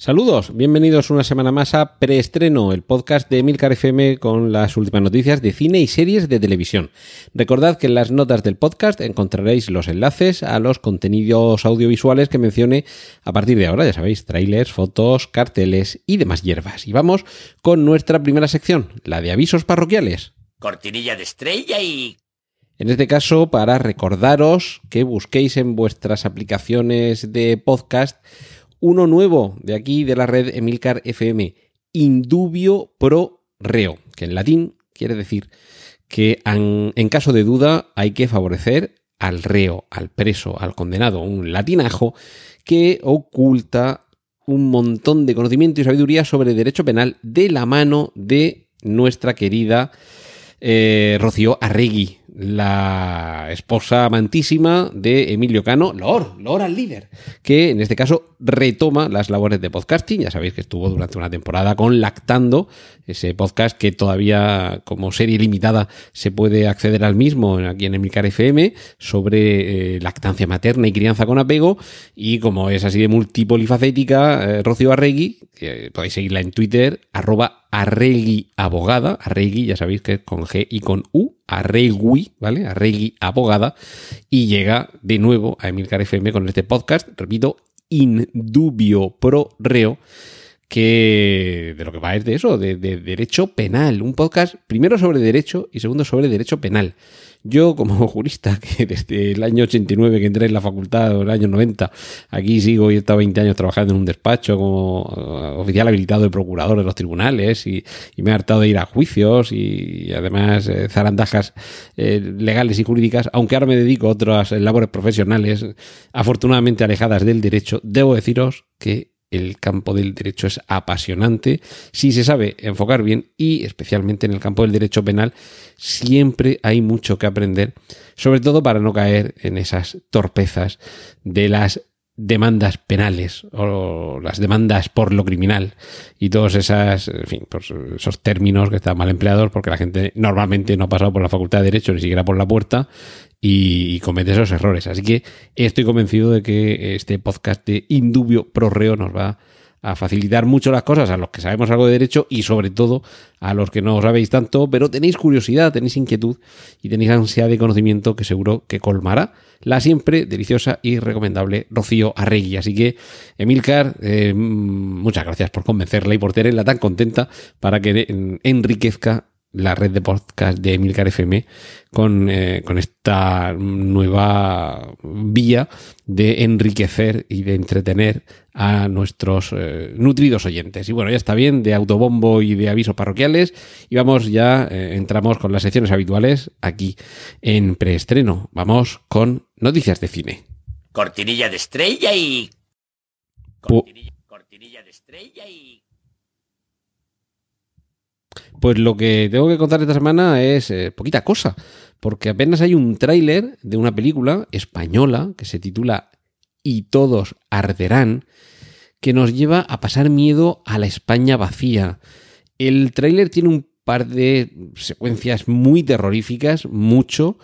Saludos, bienvenidos una semana más a Preestreno, el podcast de Milcar FM con las últimas noticias de cine y series de televisión. Recordad que en las notas del podcast encontraréis los enlaces a los contenidos audiovisuales que mencioné a partir de ahora, ya sabéis, trailers, fotos, carteles y demás hierbas. Y vamos con nuestra primera sección, la de avisos parroquiales. Cortinilla de estrella y... En este caso, para recordaros que busquéis en vuestras aplicaciones de podcast uno nuevo de aquí de la red Emilcar FM, Indubio Pro Reo, que en latín quiere decir que en, caso de duda hay que favorecer al reo, al preso, al condenado, un latinajo que oculta un montón de conocimiento y sabiduría sobre derecho penal de la mano de nuestra querida eh, Rocío Arregui, la esposa amantísima de Emilio Cano, Lor, Lor al líder, que en este caso retoma las labores de podcasting. Ya sabéis que estuvo durante una temporada con Lactando, ese podcast que todavía como serie limitada se puede acceder al mismo aquí en Emilcar FM sobre eh, lactancia materna y crianza con apego. Y como es así de multipolifacética, eh, Rocío Arregui, podéis seguirla en Twitter, arroba Arregui Abogada, Arregui, ya sabéis que es con G y con U, Arregui, ¿vale? Arregui Abogada, y llega de nuevo a Emilcar FM con este podcast, repito, Indubio Pro Reo, que de lo que va es de eso, de, de derecho penal, un podcast primero sobre derecho y segundo sobre derecho penal. Yo, como jurista, que desde el año 89 que entré en la facultad, o el año 90, aquí sigo y he estado 20 años trabajando en un despacho como uh, oficial habilitado de procurador de los tribunales y, me he hartado de ir a juicios y, y además eh, zarandajas eh, legales y jurídicas, aunque ahora me dedico a otras labores profesionales afortunadamente alejadas del derecho, debo deciros que el campo del derecho es apasionante si se sabe enfocar bien y especialmente en el campo del derecho penal siempre hay mucho que aprender, sobre todo para no caer en esas torpezas de las demandas penales o las demandas por lo criminal y todos esas, pues esos términos que están mal empleados porque la gente normalmente no ha pasado por la facultad de derecho ni siquiera por la puerta y, comete esos errores. Así que estoy convencido de que este podcast de Indubio Pro Reo nos va a facilitar mucho las cosas a los que sabemos algo de derecho y sobre todo a los que no sabéis tanto, pero tenéis curiosidad, tenéis inquietud y tenéis ansia de conocimiento que seguro que colmará la siempre deliciosa y recomendable Rocío Arregui. Así que, Emilcar, eh, muchas gracias por convencerla y por tenerla tan contenta para que enriquezca la red de podcast de Emilcar FM con, eh, con esta nueva vía de enriquecer y de entretener a nuestros eh, nutridos oyentes. Y bueno, ya está bien de autobombo y de avisos parroquiales y vamos ya, eh, entramos con las secciones habituales aquí en preestreno. Vamos con noticias de cine. Cortinilla de estrella y... Cortinilla, cortinilla de estrella y... Pues lo que tengo que contar esta semana es eh, poquita cosa, porque apenas hay un tráiler de una película española que se titula Y todos arderán, que nos lleva a pasar miedo a la España vacía. El tráiler tiene un par de secuencias muy terroríficas, mucho,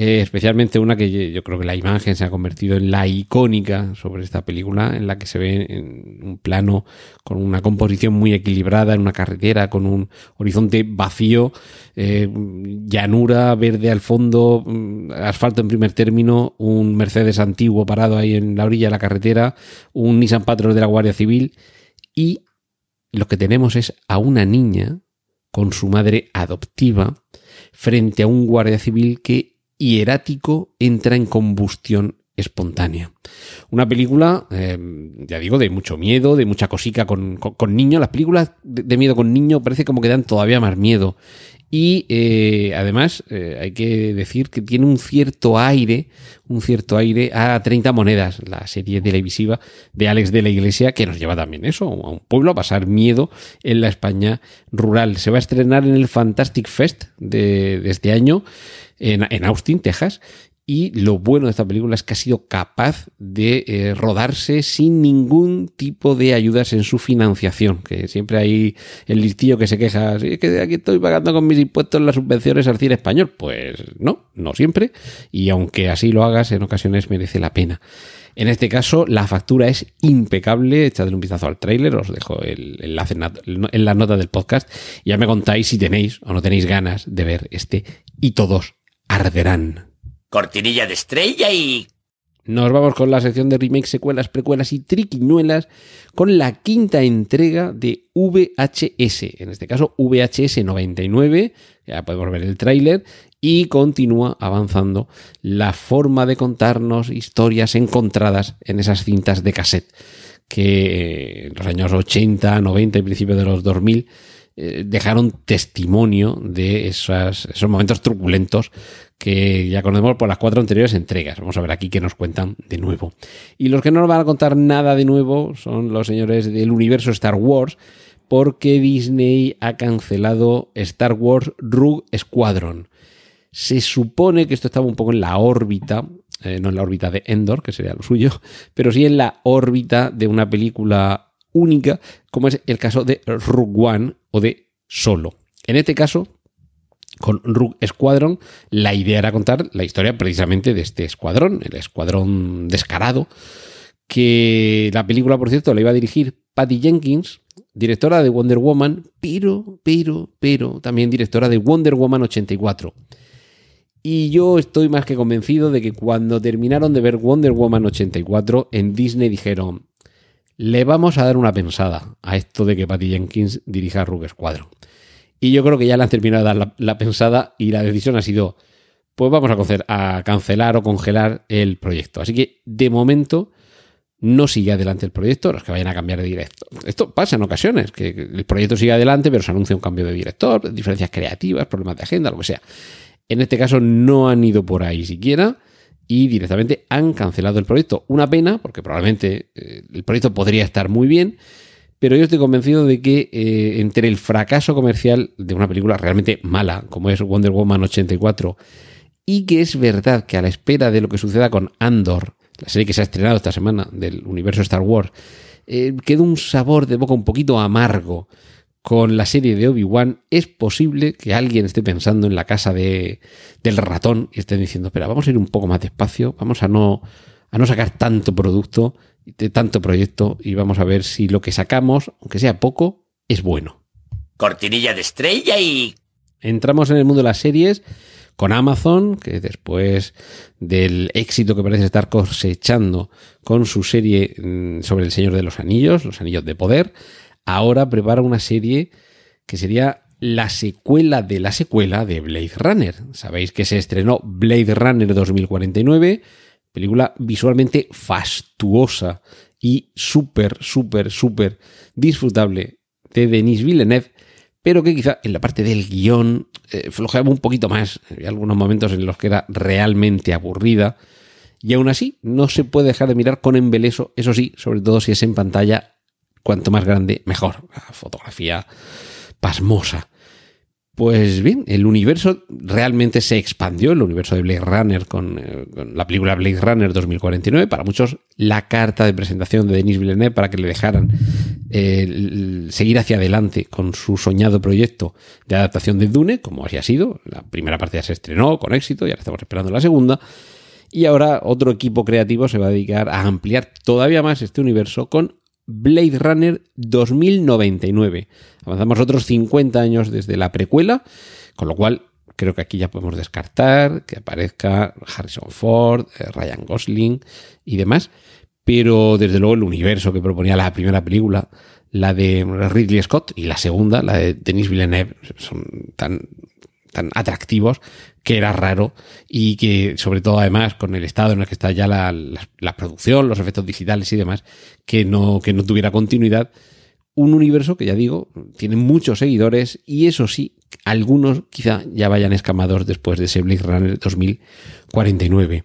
eh, especialmente una que yo, creo que la imagen se ha convertido en la icónica sobre esta película, en la que se ve en un plano con una composición muy equilibrada, en una carretera, con un horizonte vacío, eh, llanura verde al fondo, asfalto en primer término, un Mercedes antiguo parado ahí en la orilla de la carretera, un Nissan Patrol de la Guardia Civil y lo que tenemos es a una niña con su madre adoptiva frente a un guardia civil que hierático entra en combustión espontánea. Una película, eh, ya digo, de mucho miedo, de mucha cosica con, con, niños. Las películas de, de, miedo con niños parece como que dan todavía más miedo. Y eh, además eh, hay que decir que tiene un cierto aire, un cierto aire a 30 monedas, la serie televisiva de Alex de la Iglesia, que nos lleva también eso, a un pueblo a pasar miedo en la España rural. Se va a estrenar en el Fantastic Fest de, de este año en, Austin, Texas. Y lo bueno de esta película es que ha sido capaz de eh, rodarse sin ningún tipo de ayudas en su financiación. Que siempre hay el listillo que se queja, es que aquí estoy pagando con mis impuestos las subvenciones al cine español. Pues no, no siempre. Y aunque así lo hagas, en ocasiones merece la pena. En este caso, la factura es impecable. Echadle un vistazo al tráiler, os dejo el enlace en la nota del podcast. Y ya me contáis si tenéis o no tenéis ganas de ver este y todos arderán. Cortinilla de estrella y... Nos vamos con la sección de remakes, secuelas, precuelas y triquiñuelas con la quinta entrega de VHS, en este caso VHS 99, ya podemos ver el tráiler, y continúa avanzando la forma de contarnos historias encontradas en esas cintas de cassette que en los años 80, 90 y principios de los 2000 eh, dejaron testimonio de esos momentos truculentos que ya conocemos por las cuatro anteriores entregas. Vamos a ver aquí qué nos cuentan de nuevo. Y los que no nos van a contar nada de nuevo son los señores del universo Star Wars, porque Disney ha cancelado Star Wars Rogue Squadron. Se supone que esto estaba un poco en la órbita, eh, no en la órbita de Endor, que sería lo suyo, pero sí en la órbita de una película única, como es el caso de Rogue One o de Solo. En este caso, con Rook Squadron, la idea era contar la historia precisamente de este escuadrón, el escuadrón descarado, que la película, por cierto, la iba a dirigir Patty Jenkins, directora de Wonder Woman, pero, pero, pero, también directora de Wonder Woman 84. Y yo estoy más que convencido de que cuando terminaron de ver Wonder Woman 84, en Disney dijeron, le vamos a dar una pensada a esto de que Patty Jenkins dirija Rook Squadron. Y yo creo que ya le han terminado de dar la, pensada y la decisión ha sido, pues vamos a, a cancelar o congelar el proyecto. Así que de momento no sigue adelante el proyecto, los que vayan a cambiar de director. Esto pasa en ocasiones, que el proyecto sigue adelante, pero se anuncia un cambio de director, diferencias creativas, problemas de agenda, lo que sea. En este caso no han ido por ahí siquiera y directamente han cancelado el proyecto. Una pena, porque probablemente eh, el proyecto podría estar muy bien, pero yo estoy convencido de que eh, entre el fracaso comercial de una película realmente mala, como es Wonder Woman 84, y que es verdad que a la espera de lo que suceda con Andor, la serie que se ha estrenado esta semana del universo Star Wars, eh, queda un sabor de boca un poquito amargo con la serie de Obi-Wan, es posible que alguien esté pensando en la casa de, del ratón y esté diciendo, espera, vamos a ir un poco más despacio, vamos a no, a no sacar tanto producto de tanto proyecto y vamos a ver si lo que sacamos, aunque sea poco, es bueno. Cortinilla de estrella y... Entramos en el mundo de las series con Amazon, que después del éxito que parece estar cosechando con su serie mm, sobre el Señor de los Anillos, los Anillos de Poder, ahora prepara una serie que sería la secuela de la secuela de Blade Runner. Sabéis que se estrenó Blade Runner 2049 Película visualmente fastuosa y súper, súper, súper disfrutable de Denis Villeneuve, pero que quizá en la parte del guion eh, flojeaba un poquito más. Había algunos momentos en los que era realmente aburrida. Y aún así, no se puede dejar de mirar con embeleso, eso sí, sobre todo si es en pantalla, cuanto más grande, mejor. La fotografía pasmosa. Pues bien, el universo realmente se expandió, el universo de Blade Runner con, eh, la película Blade Runner 2049, para muchos la carta de presentación de Denis Villeneuve para que le dejaran eh, seguir hacia adelante con su soñado proyecto de adaptación de Dune, como así ha sido. La primera parte ya se estrenó con éxito y ahora estamos esperando la segunda. Y ahora otro equipo creativo se va a dedicar a ampliar todavía más este universo con Blade Runner 2099. Avanzamos otros 50 años desde la precuela, con lo cual creo que aquí ya podemos descartar que aparezca Harrison Ford, eh, Ryan Gosling y demás. Pero desde luego el universo que proponía la primera película, la de Ridley Scott y la segunda, la de Denis Villeneuve, son tan, tan atractivos que era raro y que sobre todo además con el estado en el que está ya la, producción, los efectos digitales y demás, que no, que no tuviera continuidad. Un universo que ya digo, tiene muchos seguidores y eso sí, algunos quizá ya vayan escamados después de ese Blade Runner 2049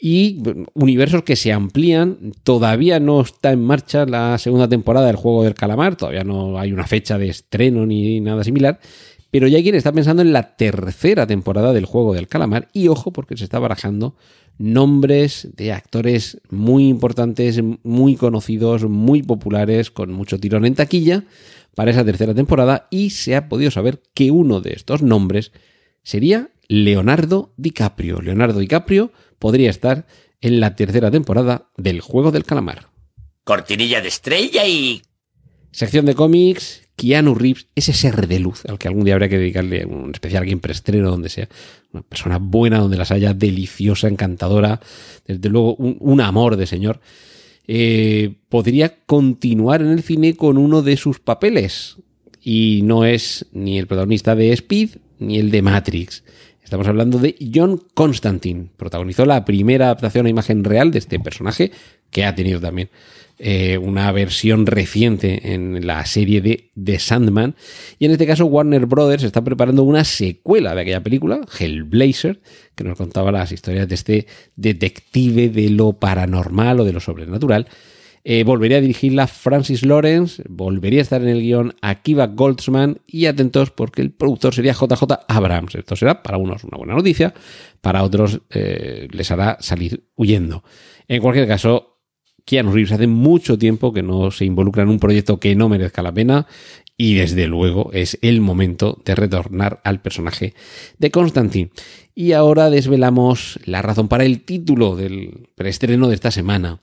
y universos que se amplían. Todavía no está en marcha la segunda temporada del juego del calamar, todavía no hay una fecha de estreno ni nada similar, Pero ya hay quien está pensando en la tercera temporada del juego del calamar y ojo porque se está barajando nombres de actores muy importantes, muy conocidos, muy populares, con mucho tirón en taquilla para esa tercera temporada y se ha podido saber que uno de estos nombres sería Leonardo DiCaprio. Leonardo DiCaprio podría estar en la tercera temporada del Juego del Calamar. Cortinilla de estrella y... Sección de cómics, Keanu Reeves, ese ser de luz al que algún día habría que dedicarle un especial aquí en preestreno, donde sea una persona buena, donde las haya, deliciosa, encantadora, desde luego un, amor de señor, eh, podría continuar en el cine con uno de sus papeles. Y no es ni el protagonista de Speed ni el de Matrix. Estamos hablando de John Constantine. Protagonizó la primera adaptación a imagen real de este personaje, que ha tenido también eh, una versión reciente en la serie de The Sandman. Y en este caso Warner Brothers está preparando una secuela de aquella película, Hellblazer, que nos contaba las historias de este detective de lo paranormal o de lo sobrenatural. Eh, volvería a dirigirla Francis Lawrence, volvería a estar en el guion Akiva Goldsman y atentos porque el productor sería JJ Abrams. Esto será para unos una buena noticia, para otros eh, les hará salir huyendo. En cualquier caso, Keanu Reeves hace mucho tiempo que no se involucra en un proyecto que no merezca la pena y desde luego es el momento de retornar al personaje de Constantine. Y ahora desvelamos la razón para el título del preestreno de esta semana.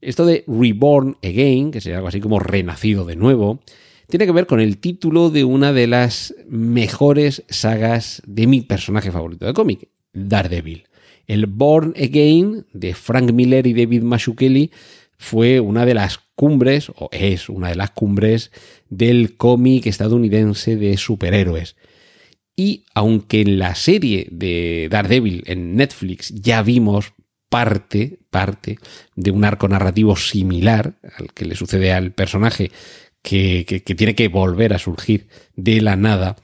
Esto de Reborn Again, que sería algo así como renacido de nuevo, tiene que ver con el título de una de las mejores sagas de mi personaje favorito de cómic, Daredevil. El Born Again de Frank Miller y David Mazzucchelli fue una de las cumbres, o es una de las cumbres, del cómic estadounidense de superhéroes. Y aunque en la serie de Daredevil en Netflix ya vimos parte, parte de un arco narrativo similar al que le sucede al personaje que, que tiene que volver a surgir de la nada,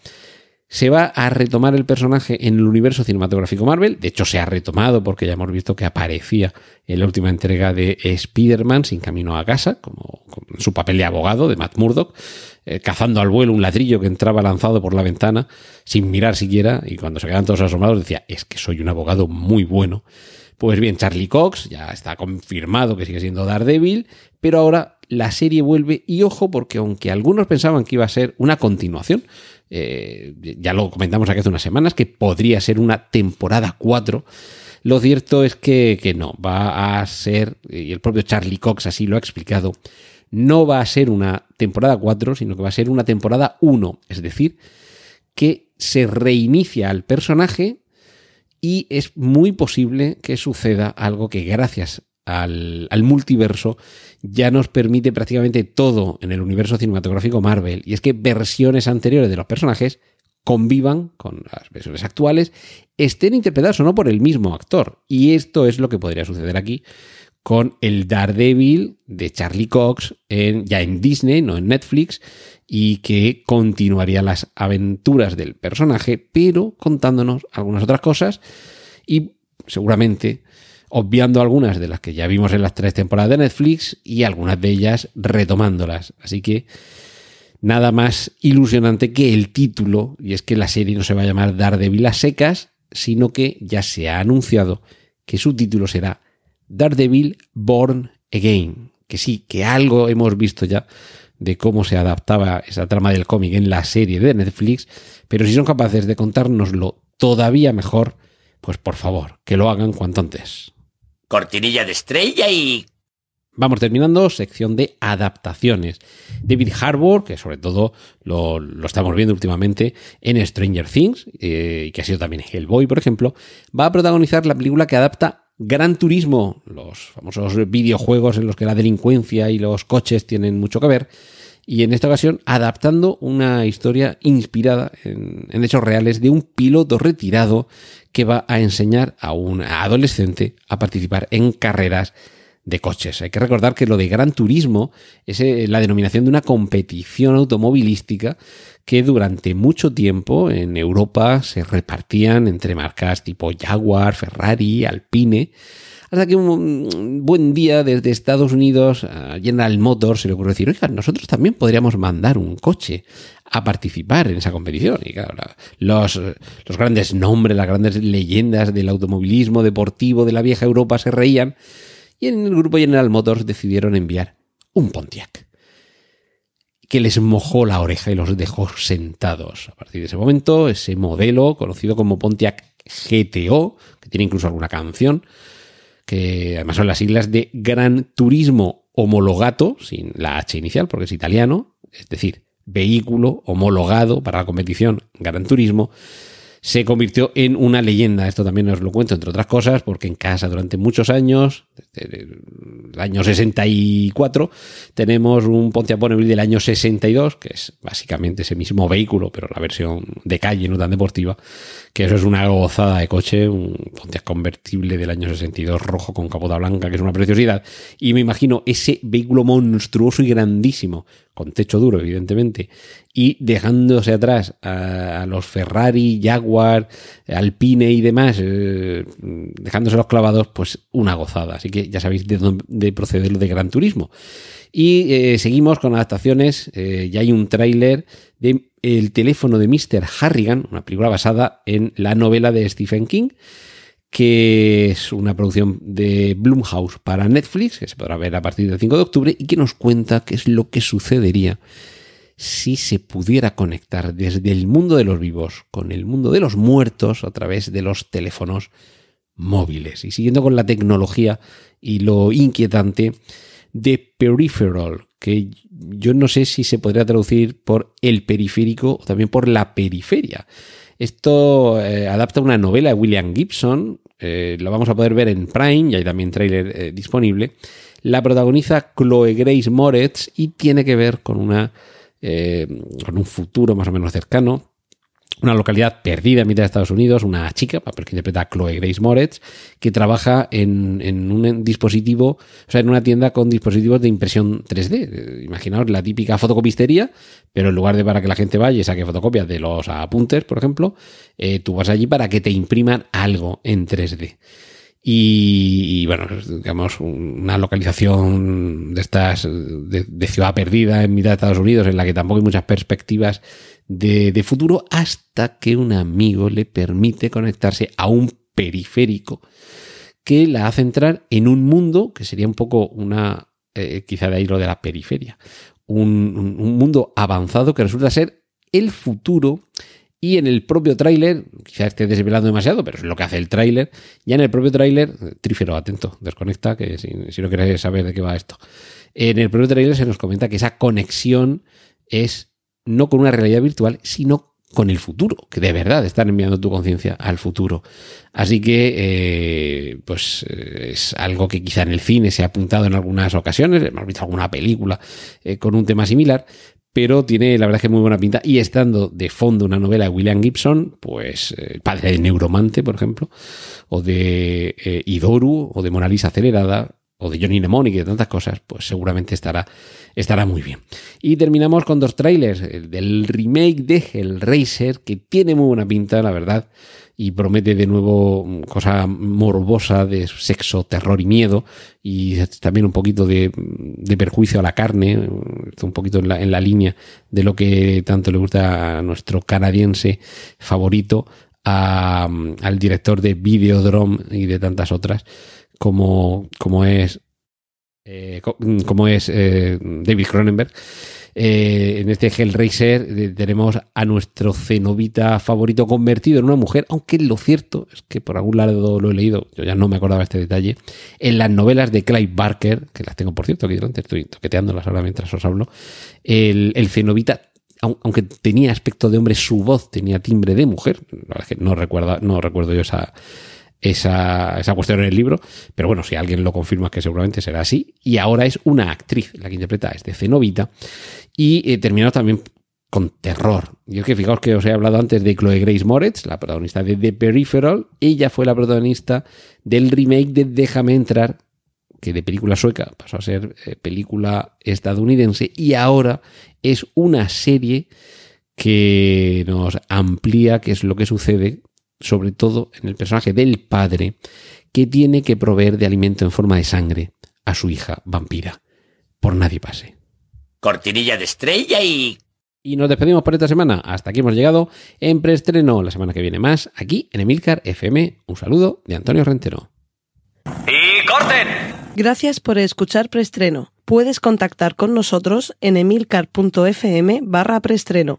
se va a retomar el personaje en el universo cinematográfico Marvel. De hecho, se ha retomado porque ya hemos visto que aparecía en la última entrega de Spider-Man sin camino a casa, como, su papel de abogado de Matt Murdock, eh, cazando al vuelo un ladrillo que entraba lanzado por la ventana sin mirar siquiera. Y cuando se quedan todos asombrados decía, es que soy un abogado muy bueno. Pues bien, Charlie Cox ya está confirmado que sigue siendo Daredevil, pero ahora la serie vuelve y ojo porque aunque algunos pensaban que iba a ser una continuación, eh, ya lo comentamos aquí hace unas semanas, que podría ser una temporada 4. Lo cierto es que, que, no, va a ser, y el propio Charlie Cox así lo ha explicado, no va a ser una temporada 4, sino que va a ser una temporada 1. Es decir, que se reinicia al personaje y es muy posible que suceda algo que gracias al, multiverso ya nos permite prácticamente todo en el universo cinematográfico Marvel. Y es que versiones anteriores de los personajes convivan con las versiones actuales, estén interpretadas o no por el mismo actor. Y esto es lo que podría suceder aquí con el Daredevil de Charlie Cox ya en Disney, no en Netflix, y que continuaría las aventuras del personaje, pero contándonos algunas otras cosas y seguramente obviando algunas de las que ya vimos en las tres temporadas de Netflix y algunas de ellas retomándolas. Así que nada más ilusionante que el título, y es que la serie no se va a llamar Daredevil a secas, sino que ya se ha anunciado que su título será Daredevil Born Again. Que sí, que algo hemos visto ya de cómo se adaptaba esa trama del cómic en la serie de Netflix, pero si son capaces de contárnoslo todavía mejor, pues por favor, que lo hagan cuanto antes cortinilla de estrella y... Vamos terminando, sección de adaptaciones. David Harbour, que sobre todo lo, estamos viendo últimamente en Stranger Things, eh, y que ha sido también Hellboy, por ejemplo, va a protagonizar la película que adapta Gran Turismo, los famosos videojuegos en los que la delincuencia y los coches tienen mucho que ver, y en esta ocasión adaptando una historia inspirada en, hechos reales de un piloto retirado que va a enseñar a un adolescente a participar en carreras de coches. Hay que recordar que lo de Gran Turismo es eh, la denominación de una competición automovilística que durante mucho tiempo en Europa se repartían entre marcas tipo Jaguar, Ferrari, Alpine, hasta que un buen día desde Estados Unidos a General Motors se le ocurrió decir, oiga, nosotros también podríamos mandar un coche a participar en esa competición. Y claro, los, los grandes nombres, las grandes leyendas del automovilismo deportivo de la vieja Europa se reían y en el grupo General Motors decidieron enviar un Pontiac que les mojó la oreja y los dejó sentados. A partir de ese momento, ese modelo conocido como Pontiac GTO, que tiene incluso alguna canción, que además son las siglas de Gran Turismo Homologato, sin la H inicial porque es italiano, es decir, vehículo homologado para la competición Gran Turismo, se convirtió en una leyenda. Esto también os lo cuento, entre otras cosas, porque en casa durante muchos años, desde el año 64, tenemos un Pontiac Bonneville del año 62, que es básicamente ese mismo vehículo, pero la versión de calle, no tan deportiva, que eso es una gozada de coche, un Pontiac convertible del año 62 rojo con capota blanca, que es una preciosidad. Y me imagino ese vehículo monstruoso y grandísimo, con techo duro, evidentemente, y dejándose atrás a, los Ferrari, Jaguar, Alpine y demás, eh, dejándose los clavados, pues una gozada. Así que ya sabéis de dónde proceder lo de Gran Turismo. Y eh, seguimos con adaptaciones. Eh, ya hay un tráiler de El teléfono de Mr. Harrigan, una película basada en la novela de Stephen King, que es una producción de Blumhouse para Netflix, que se podrá ver a partir del 5 de octubre, y que nos cuenta qué es lo que sucedería si se pudiera conectar desde el mundo de los vivos con el mundo de los muertos a través de los teléfonos móviles. Y siguiendo con la tecnología y lo inquietante de peripheral, que yo no sé si se podría traducir por el periférico o también por la periferia. Esto eh, adapta una novela de William Gibson, eh, lo vamos a poder ver en Prime, y hay también trailer eh, disponible. La protagoniza Chloe Grace Moretz y tiene que ver con, una, con un futuro más o menos cercano una localidad perdida en mitad de Estados Unidos, una chica, que interpreta a Chloe Grace Moretz, que trabaja en, un dispositivo, o sea, en una tienda con dispositivos de impresión 3D. Imaginaos la típica fotocopistería, pero en lugar de para que la gente vaya y saque fotocopias de los apuntes, por ejemplo, eh, tú vas allí para que te impriman algo en 3D. Y, bueno, digamos, una localización de estas, de, ciudad perdida en mitad de Estados Unidos, en la que tampoco hay muchas perspectivas de, futuro hasta que un amigo le permite conectarse a un periférico que la hace entrar en un mundo que sería un poco una, eh, quizá de ahí lo de la periferia, un, mundo avanzado que resulta ser el futuro y en el propio tráiler, quizá esté desvelando demasiado, pero es lo que hace el tráiler, ya en el propio tráiler, trífero, atento, desconecta, que si, no quieres saber de qué va esto, en el propio tráiler se nos comenta que esa conexión es no con una realidad virtual, sino con el futuro, que de verdad están enviando tu conciencia al futuro. Así que, eh, pues eh, es algo que quizá en el cine se ha apuntado en algunas ocasiones, hemos visto alguna película eh, con un tema similar, pero tiene la verdad que muy buena pinta. Y estando de fondo una novela de William Gibson, pues el padre de Neuromante, por ejemplo, o de Idoru, o de Mona Lisa acelerada, o de Johnny Mnemonic y de tantas cosas, pues seguramente estará, estará muy bien. Y terminamos con dos trailers, el del remake de Hellraiser, que tiene muy buena pinta, la verdad, y promete de nuevo cosa morbosa de sexo, terror y miedo, y también un poquito de, perjuicio a la carne, un poquito en la, en la línea de lo que tanto le gusta a nuestro canadiense favorito, al director de Videodrome y de tantas otras como, como es, eh, como es eh, David Cronenberg. Eh, en este Hellraiser tenemos a nuestro cenobita favorito convertido en una mujer, aunque lo cierto es que por algún lado lo he leído, yo ya no me acordaba este detalle, en las novelas de Clive Barker, que las tengo por cierto aquí delante, estoy toqueteándolas ahora mientras os hablo, el, el cenobita aunque tenía aspecto de hombre, su voz tenía timbre de mujer. La verdad es que no, recuerda, no recuerdo yo esa, esa, esa cuestión en el libro, pero bueno, si alguien lo confirma que seguramente será así. Y ahora es una actriz la que interpreta este Cenobita y eh, también con terror. Yo que fijaos que os he hablado antes de Chloe Grace Moretz, la protagonista de The Peripheral, ella fue la protagonista del remake de Déjame entrar, que de película sueca pasó a ser eh, película estadounidense y ahora es una serie que nos amplía qué es lo que sucede sobre todo en el personaje del padre, que tiene que proveer de alimento en forma de sangre a su hija vampira. Por nadie pase. Cortinilla de estrella y... Y nos despedimos por esta semana. Hasta aquí hemos llegado en preestreno. La semana que viene más, aquí en Emilcar FM. Un saludo de Antonio Rentero. ¡Y corten! Gracias por escuchar Preestreno. Puedes contactar con nosotros en emilcar.fm barra preestreno,